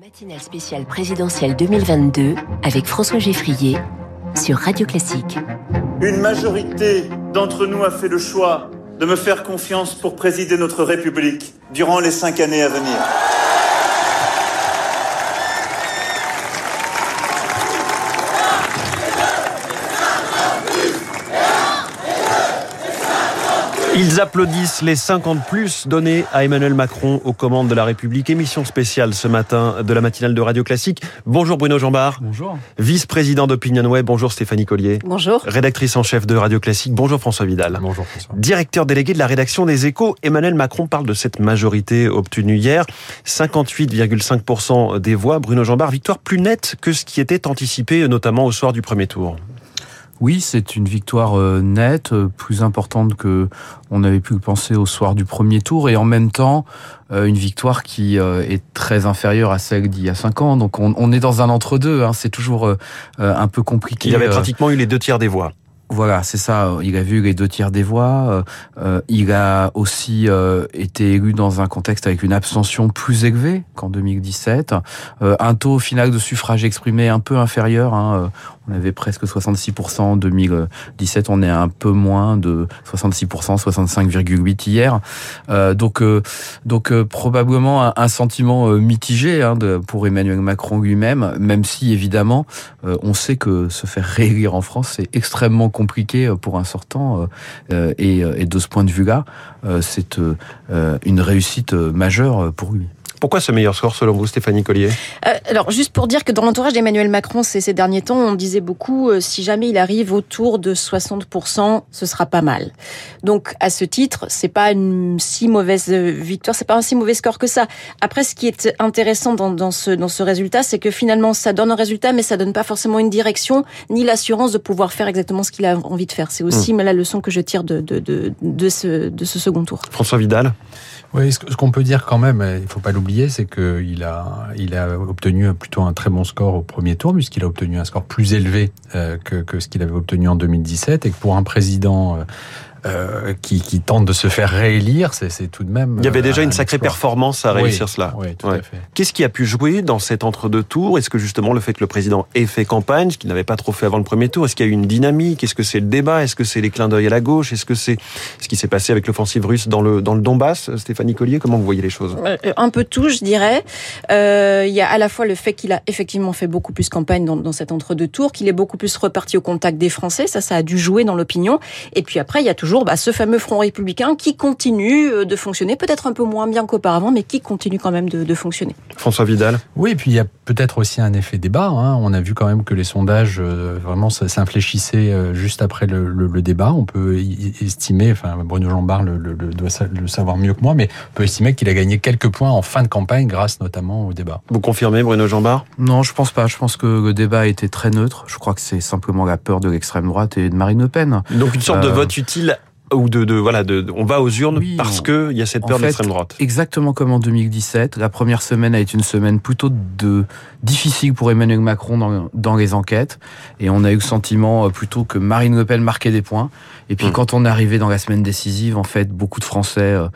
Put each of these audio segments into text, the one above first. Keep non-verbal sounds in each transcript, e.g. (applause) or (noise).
Matinale spéciale présidentielle 2022 avec François Geffrier sur Radio Classique. Une majorité d'entre nous a fait le choix de me faire confiance pour présider notre République durant les cinq années à venir. Ils applaudissent les 50 plus donnés à Emmanuel Macron aux commandes de la République. Émission spéciale ce matin de la matinale de Radio Classique. Bonjour Bruno Jambard. Bonjour. Vice-président d'Opinion Web. Bonjour Stéphanie Collier. Bonjour. Rédactrice en chef de Radio Classique. Bonjour François Vidal. Bonjour François. Directeur délégué de la rédaction des Échos. Emmanuel Macron parle de cette majorité obtenue hier. 58,5% des voix. Bruno Jambard, victoire plus nette que ce qui était anticipé, notamment au soir du premier tour. Oui, c'est une victoire euh, nette, euh, plus importante que on avait pu le penser au soir du premier tour, et en même temps euh, une victoire qui est très inférieure à celle d'il y a cinq ans. Donc on, est dans un entre-deux. Hein. C'est toujours un peu compliqué. Il avait pratiquement eu les deux tiers des voix. Voilà, c'est ça. Il a vu les deux tiers des voix. il a aussi été élu dans un contexte avec une abstention plus élevée qu'en 2017. un taux final de suffrage exprimé un peu inférieur. Hein, on avait presque 66% en 2017, on est un peu moins de 66%, 65,8 hier. Euh, donc, euh, donc euh, probablement un, sentiment mitigé hein, pour Emmanuel Macron lui-même, même si évidemment on sait que se faire (laughs) réélire en France c'est extrêmement compliqué pour un sortant et, et, de ce point de vue-là, c'est une réussite majeure pour lui. Pourquoi ce meilleur score selon vous, Stéphanie Collier euh, Alors, juste pour dire que dans l'entourage d'Emmanuel Macron ces, ces derniers temps, on disait beaucoup, euh, si jamais il arrive autour de 60%, ce sera pas mal. Donc, à ce titre, c'est pas une si mauvaise euh, victoire, c'est pas un si mauvais score que ça. Après, ce qui est intéressant dans, dans ce, dans ce résultat, c'est que finalement, ça donne un résultat, mais ça donne pas forcément une direction, ni l'assurance de pouvoir faire exactement ce qu'il a envie de faire. C'est aussi mmh. la leçon que je tire de, de, de, de, ce, de ce second tour. François Vidal oui, ce qu'on peut dire quand même, il faut pas l'oublier, c'est qu'il a, il a obtenu plutôt un très bon score au premier tour, puisqu'il a obtenu un score plus élevé euh, que, que ce qu'il avait obtenu en 2017, et que pour un président euh, euh, qui, qui tente de se faire réélire, c'est tout de même. Il y avait déjà une sacrée performance à réussir cela. Oui, tout à fait. Qu'est-ce qui a pu jouer dans cet entre-deux tours Est-ce que justement le fait que le président ait fait campagne, ce qu'il n'avait pas trop fait avant le premier tour, est-ce qu'il y a eu une dynamique? Est-ce que c'est le débat? Est-ce que c'est les clins d'œil à la gauche? Est-ce que c'est ce qui s'est passé avec l'offensive russe dans le dans le Donbass? Stéphanie Collier, comment vous voyez les choses? Euh, Un peu tout, je dirais. Euh, il y a à la fois le fait qu'il a effectivement fait beaucoup plus campagne dans, dans cet entre-deux tours, qu'il est beaucoup plus reparti au contact des Français, ça, ça a dû jouer dans l'opinion. Et puis après, il y a toujours bah, ce fameux républicain qui continue euh, de fonctionner, peut-être un peu moins bien qu'auparavant, mais qui continue quand même de, fonctionner. François Vidal Oui, et puis il y a peut-être aussi un effet débat. Hein. On a vu quand même que les sondages euh, vraiment s'infléchissaient euh, juste après le, débat. On peut estimer, enfin Bruno Jambard le, le, doit le savoir mieux que moi, mais on peut estimer qu'il a gagné quelques points en fin de campagne grâce notamment au débat. Vous confirmez Bruno Jambard Non, je pense pas. Je pense que le débat a été très neutre. Je crois que c'est simplement la peur de l'extrême droite et de Marine Le Pen. Donc une sorte de vote utile ou de, de voilà, de, on va aux urnes parce que il y a cette peur de l'extrême droite. Exactement comme en 2017, la première semaine a été une semaine plutôt de difficile pour Emmanuel Macron dans, dans les enquêtes, et on a eu le sentiment euh, plutôt que Marine Le Pen marquait des points. Et puis hmm. quand on est arrivé dans la semaine décisive, en fait, beaucoup de Français euh,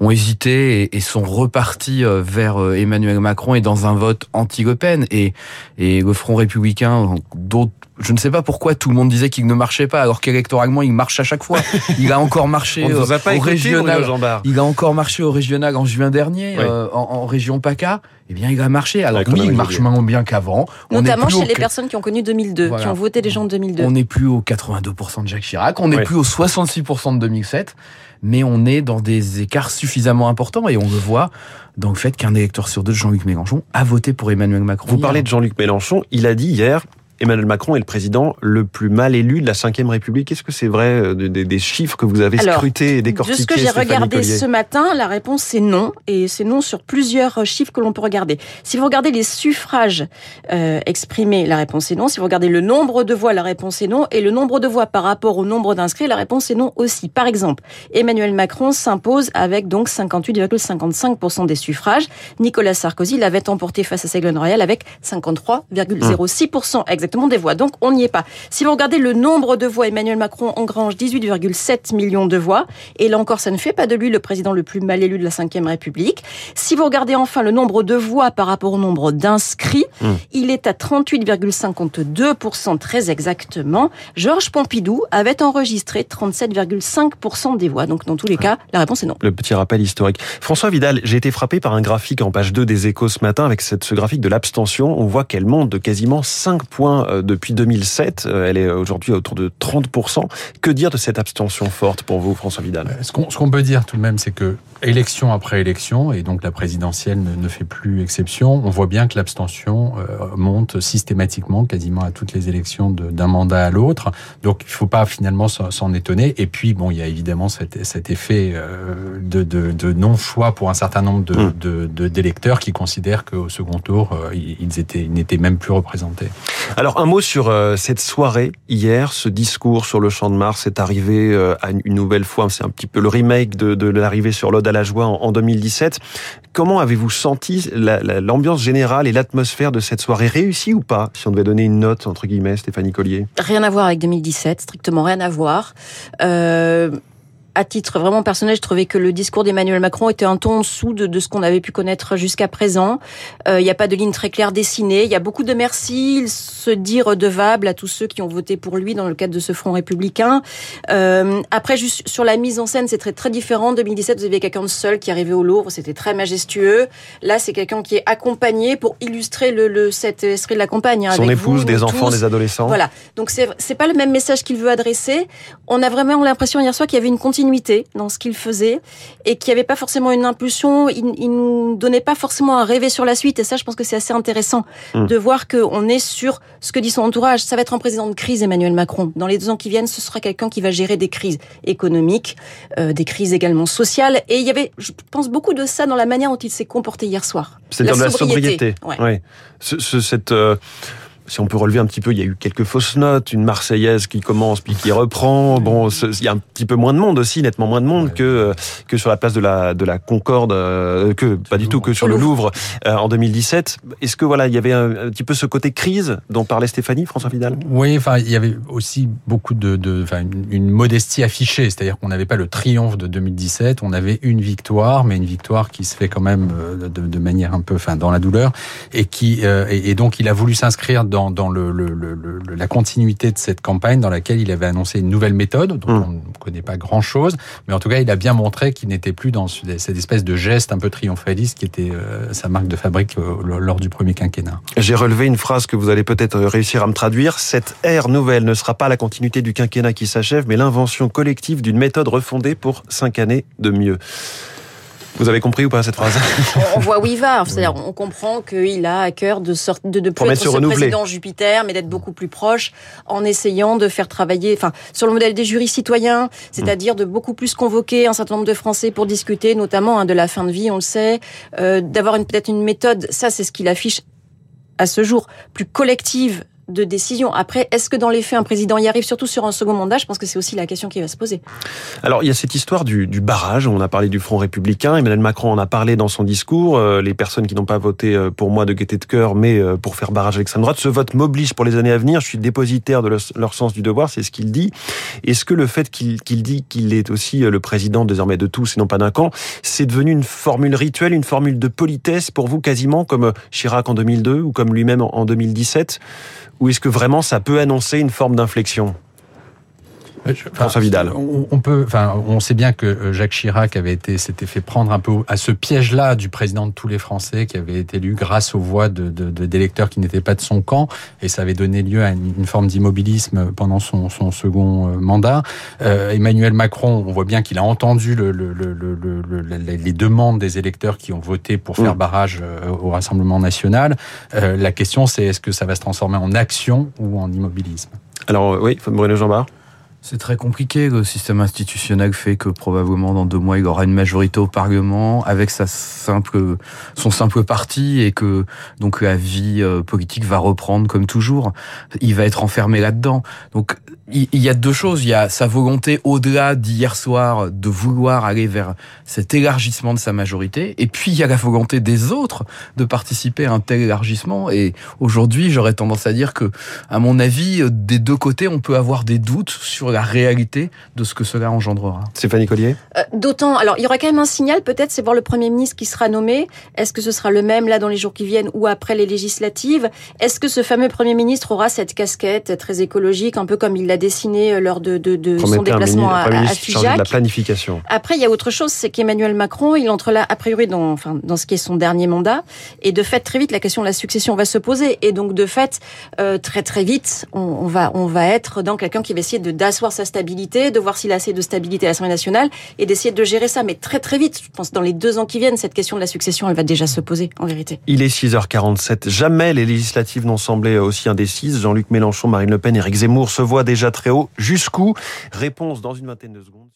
ont hésité et, et, sont repartis euh, vers Emmanuel Macron et dans un vote anti-Le Pen. Et, et le Front républicain, d'autres je ne sais pas pourquoi tout le monde disait qu'il ne marchait pas, alors qu'électoralement il marche à chaque fois. (laughs) Il a encore marché au régional. Il a encore marché au régional en juin dernier, euh, en, région PACA. Eh bien, il a marché. Alors oui, il marche moins bien qu'avant. Notamment chez les personnes qui ont connu 2002, qui ont voté des gens de 2002. On n'est plus au 82% de Jacques Chirac, on n'est plus au 66% de 2007, mais on est dans des écarts suffisamment importants et on le voit dans le fait qu'un électeur sur deux de Jean-Luc Mélenchon a voté pour Emmanuel Macron. Vous parlez de Jean-Luc Mélenchon, il a dit hier Emmanuel Macron est le président le plus mal élu de la Ve République. Est-ce que c'est vrai euh, des, chiffres que vous avez scrutés et décortiqués De ce que j'ai regardé ce matin, la réponse c'est non. Et c'est non sur plusieurs chiffres que l'on peut regarder. Si vous regardez les suffrages euh, exprimés, la réponse est non. Si vous regardez le nombre de voix, la réponse est non. Et le nombre de voix par rapport au nombre d'inscrits, la réponse est non aussi. Par exemple, Emmanuel Macron s'impose avec donc 58,55% des suffrages. Nicolas Sarkozy l'avait emporté face à Ségolène Royal avec 53,06% exactement exactement des voix. Donc on n'y est pas. Si vous regardez le nombre de voix, Emmanuel Macron engrange 18,7 millions de voix. Et là encore, ça ne fait pas de lui le président le plus mal élu de la Ve République. Si vous regardez enfin le nombre de voix par rapport au nombre d'inscrits, mmh. il est à 38,52% très exactement. Georges Pompidou avait enregistré 37,5% des voix. Donc dans tous les cas, la réponse est non. Le petit rappel historique. François Vidal, j'ai été frappé par un graphique en page 2 des échos ce matin avec ce graphique de l'abstention. On voit qu'elle monte de quasiment 5 points euh, depuis 2007. Euh, elle est aujourd'hui autour de 30%. Que dire de cette abstention forte pour vous, François Vidal? Euh, Ce qu'on peut dire tout de même, c'est que élection après élection, et donc la présidentielle ne, ne fait plus exception, on voit bien que l'abstention monte systématiquement, quasiment à toutes les élections d'un mandat à l'autre. Donc il ne faut pas finalement s'en étonner. Et puis, bon, il y a évidemment cet, cet effet de, de, de non-choix pour un certain nombre d'électeurs de, de, qui considèrent qu'au second tour, ils étaient, ils n'étaient même plus représentés. Alors un mot sur cette soirée hier, ce discours sur le champ de Mars est arrivé à une nouvelle fois. C'est un petit peu le remake de, de l'arrivée sur l'Ode à la joie en, 2017. Comment avez-vous senti l'ambiance générale et l'atmosphère de cette soirée? Réussie ou pas? Si on devait donner une note entre guillemets, Stéphanie Collier. Rien à voir avec 2017, strictement rien à voir. Euh, à titre vraiment personnel, je trouvais que le discours d'Emmanuel Macron était un ton en dessous de, de ce qu'on avait pu connaître jusqu'à présent. Euh, il n'y a pas de ligne très claire dessinée. Il y a beaucoup de merci. Il se dit redevable à tous ceux qui ont voté pour lui dans le cadre de ce front républicain. Euh, après, juste sur la mise en scène, c'est très très différent. En 2017, vous aviez quelqu'un de seul qui arrivait au Louvre. C'était très majestueux. Là, c'est quelqu'un qui est accompagné pour illustrer le, le cet esprit de la campagne. Hein, Son épouse, des enfants, des adolescents. Voilà. Donc c'est c'est pas le même message qu'il veut adresser. On a vraiment l'impression hier soir qu'il y avait une continuité dans ce qu'il faisait et qui avait pas forcément une impulsion. Il, il nous donnait pas forcément à rêver sur la suite. Et ça, je pense que c'est assez intéressant mm. de voir qu'on est sur ce que dit son entourage. Ça va être un président de crise, Emmanuel Macron. Dans les deux ans qui viennent, ce sera quelqu'un qui va gérer des crises économiques, euh, des crises également sociales. Et il y avait, je pense, beaucoup de ça dans la manière dont il s'est comporté hier soir. C'est dans la sobriété. Ouais. ouais. Ce, ce, cette euh si on peut relever un petit peu, il y a eu quelques fausses notes, une Marseillaise qui commence puis qui reprend. Bon, il y a un petit peu moins de monde aussi, nettement moins de monde que euh, que sur la place de la de la Concorde, euh, que pas du tout que sur le Louvre euh, en 2017. Est-ce que voilà, il y avait un, petit peu ce côté crise dont parlait Stéphanie, François Vidal? Oui, enfin, il y avait aussi beaucoup de, de une, modestie affichée, c'est-à-dire qu'on n'avait pas le triomphe de 2017, on avait une victoire, mais une victoire qui se fait quand même de, de manière un peu, enfin, dans la douleur, et qui et, et donc il a voulu s'inscrire dans dans, le, la continuité de cette campagne dans laquelle il avait annoncé une nouvelle méthode dont mmh. on ne connaît pas grand-chose, mais en tout cas, il a bien montré qu'il n'était plus dans cette espèce de geste un peu triomphaliste qui était euh, sa marque de fabrique euh, lors du premier quinquennat. J'ai relevé une phrase que vous allez peut-être réussir à me traduire. Cette ère nouvelle ne sera pas la continuité du quinquennat qui s'achève, mais l'invention collective d'une méthode refondée pour cinq années de mieux. Vous avez compris ou pas cette phrase On voit où il va. C'est-à-dire, on comprend qu'il a à cœur de sorte de ne plus être ce président Jupiter, mais d'être beaucoup plus proche, en essayant de faire travailler, enfin, sur le modèle des jurys citoyens, c'est-à-dire de beaucoup plus convoquer un certain nombre de Français pour discuter, notamment hein, de la fin de vie, on le sait, euh, d'avoir peut-être une méthode. Ça, c'est ce qu'il affiche à ce jour, plus collective de décision. Après, est-ce que dans les faits, un président y arrive, surtout sur un second mandat? Je pense que c'est aussi la question qui va se poser. Alors, il y a cette histoire du, barrage. On a parlé du Front républicain. Emmanuel Macron en a parlé dans son discours. Euh, les personnes qui n'ont pas voté euh, pour moi de gaieté de cœur, mais euh, pour faire barrage avec sa droite, ce vote m'oblige pour les années à venir. Je suis dépositaire de leur sens du devoir. C'est ce qu'il dit. Est-ce que le fait qu'il dit qu'il est aussi le président désormais de tous et non pas d'un camp, c'est devenu une formule rituelle, une formule de politesse pour vous quasiment comme Chirac en 2002 ou comme lui-même en 2017 ou est-ce que vraiment ça peut annoncer une forme d'inflexion? François Vidal. On, peut, enfin, on sait bien que euh, Jacques Chirac avait été, s'était fait prendre un peu à ce piège-là du président de tous les Français, qui avait été élu grâce aux voix de, d'électeurs qui n'étaient pas de son camp, et ça avait donné lieu à une, forme d'immobilisme pendant son, son second euh, mandat. Euh, Emmanuel Macron, on voit bien qu'il a entendu le, le, les demandes des électeurs qui ont voté pour faire mm. barrage au Rassemblement national. la question, c'est est-ce que ça va se transformer en action ou en immobilisme? Alors oui, Bruno Jean-Bart C'est très compliqué. Le système institutionnel fait que probablement dans deux mois, il aura une majorité au Parlement avec sa simple, son simple parti et que donc la vie euh, politique va reprendre comme toujours. Il va être enfermé là-dedans. Donc il y a deux choses. Il y a sa volonté au-delà d'hier soir de vouloir aller vers cet élargissement de sa majorité. Et puis il y a la volonté des autres de participer à un tel élargissement. Et aujourd'hui, j'aurais tendance à dire que, à mon avis, des deux côtés, on peut avoir des doutes sur la réalité de ce que cela engendrera. Stéphanie Collier euh, D'autant, alors il y aura quand même un signal, peut-être, c'est voir le Premier ministre qui sera nommé. Est-ce que ce sera le même là dans les jours qui viennent ou après les législatives? Est-ce que ce fameux Premier ministre aura cette casquette très écologique, un peu comme il l'a dessiné euh, lors de, de, de son déplacement à, à Figeac de la planification. Après, il y a autre chose, c'est qu'Emmanuel Macron, il entre là, a priori, dans, enfin, dans ce qui est son dernier mandat, et de fait, très vite, la question de la succession va se poser, et donc de fait, euh, très très vite, on, on, va on va être dans quelqu'un qui va essayer de d'asseoir sa stabilité, de voir s'il a assez de stabilité à l'Assemblée nationale, et d'essayer de gérer ça, mais très très vite. Je pense dans les deux ans qui viennent, cette question de la succession, elle va déjà se poser, en vérité. Il est 6h47. Jamais les législatives n'ont semblé aussi indécises. Jean-Luc Mélenchon, Marine Le Pen, Éric Zemmour se voient déjà très haut. Jusqu'où? Réponse dans une vingtaine de secondes.